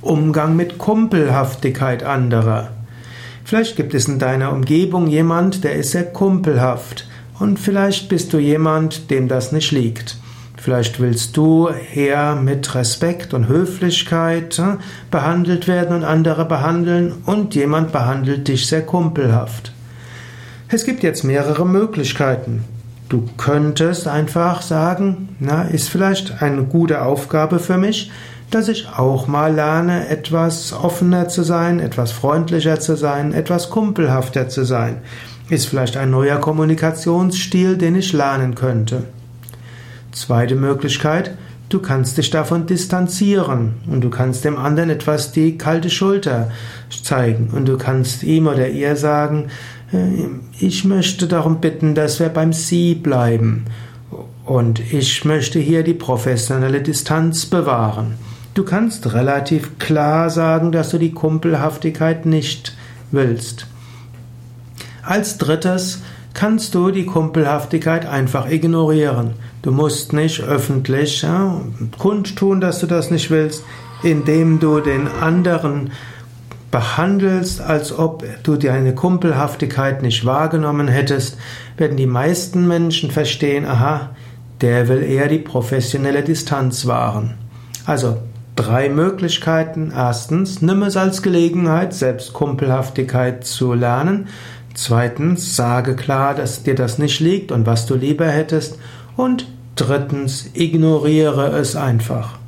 Umgang mit Kumpelhaftigkeit anderer. Vielleicht gibt es in deiner Umgebung jemand, der ist sehr kumpelhaft. Und vielleicht bist du jemand, dem das nicht liegt. Vielleicht willst du eher mit Respekt und Höflichkeit äh, behandelt werden und andere behandeln und jemand behandelt dich sehr kumpelhaft. Es gibt jetzt mehrere Möglichkeiten. Du könntest einfach sagen, na, ist vielleicht eine gute Aufgabe für mich, dass ich auch mal lerne, etwas offener zu sein, etwas freundlicher zu sein, etwas kumpelhafter zu sein. Ist vielleicht ein neuer Kommunikationsstil, den ich lernen könnte. Zweite Möglichkeit, du kannst dich davon distanzieren und du kannst dem anderen etwas die kalte Schulter zeigen und du kannst ihm oder ihr sagen, äh, ich möchte darum bitten, dass wir beim Sie bleiben und ich möchte hier die professionelle Distanz bewahren. Du kannst relativ klar sagen, dass du die Kumpelhaftigkeit nicht willst. Als drittes kannst du die Kumpelhaftigkeit einfach ignorieren. Du musst nicht öffentlich ja, kundtun, dass du das nicht willst, indem du den anderen behandelst, als ob du deine Kumpelhaftigkeit nicht wahrgenommen hättest, werden die meisten Menschen verstehen, aha, der will eher die professionelle Distanz wahren. Also drei Möglichkeiten. Erstens, nimm es als Gelegenheit, selbst Kumpelhaftigkeit zu lernen. Zweitens, sage klar, dass dir das nicht liegt und was du lieber hättest. Und drittens, ignoriere es einfach.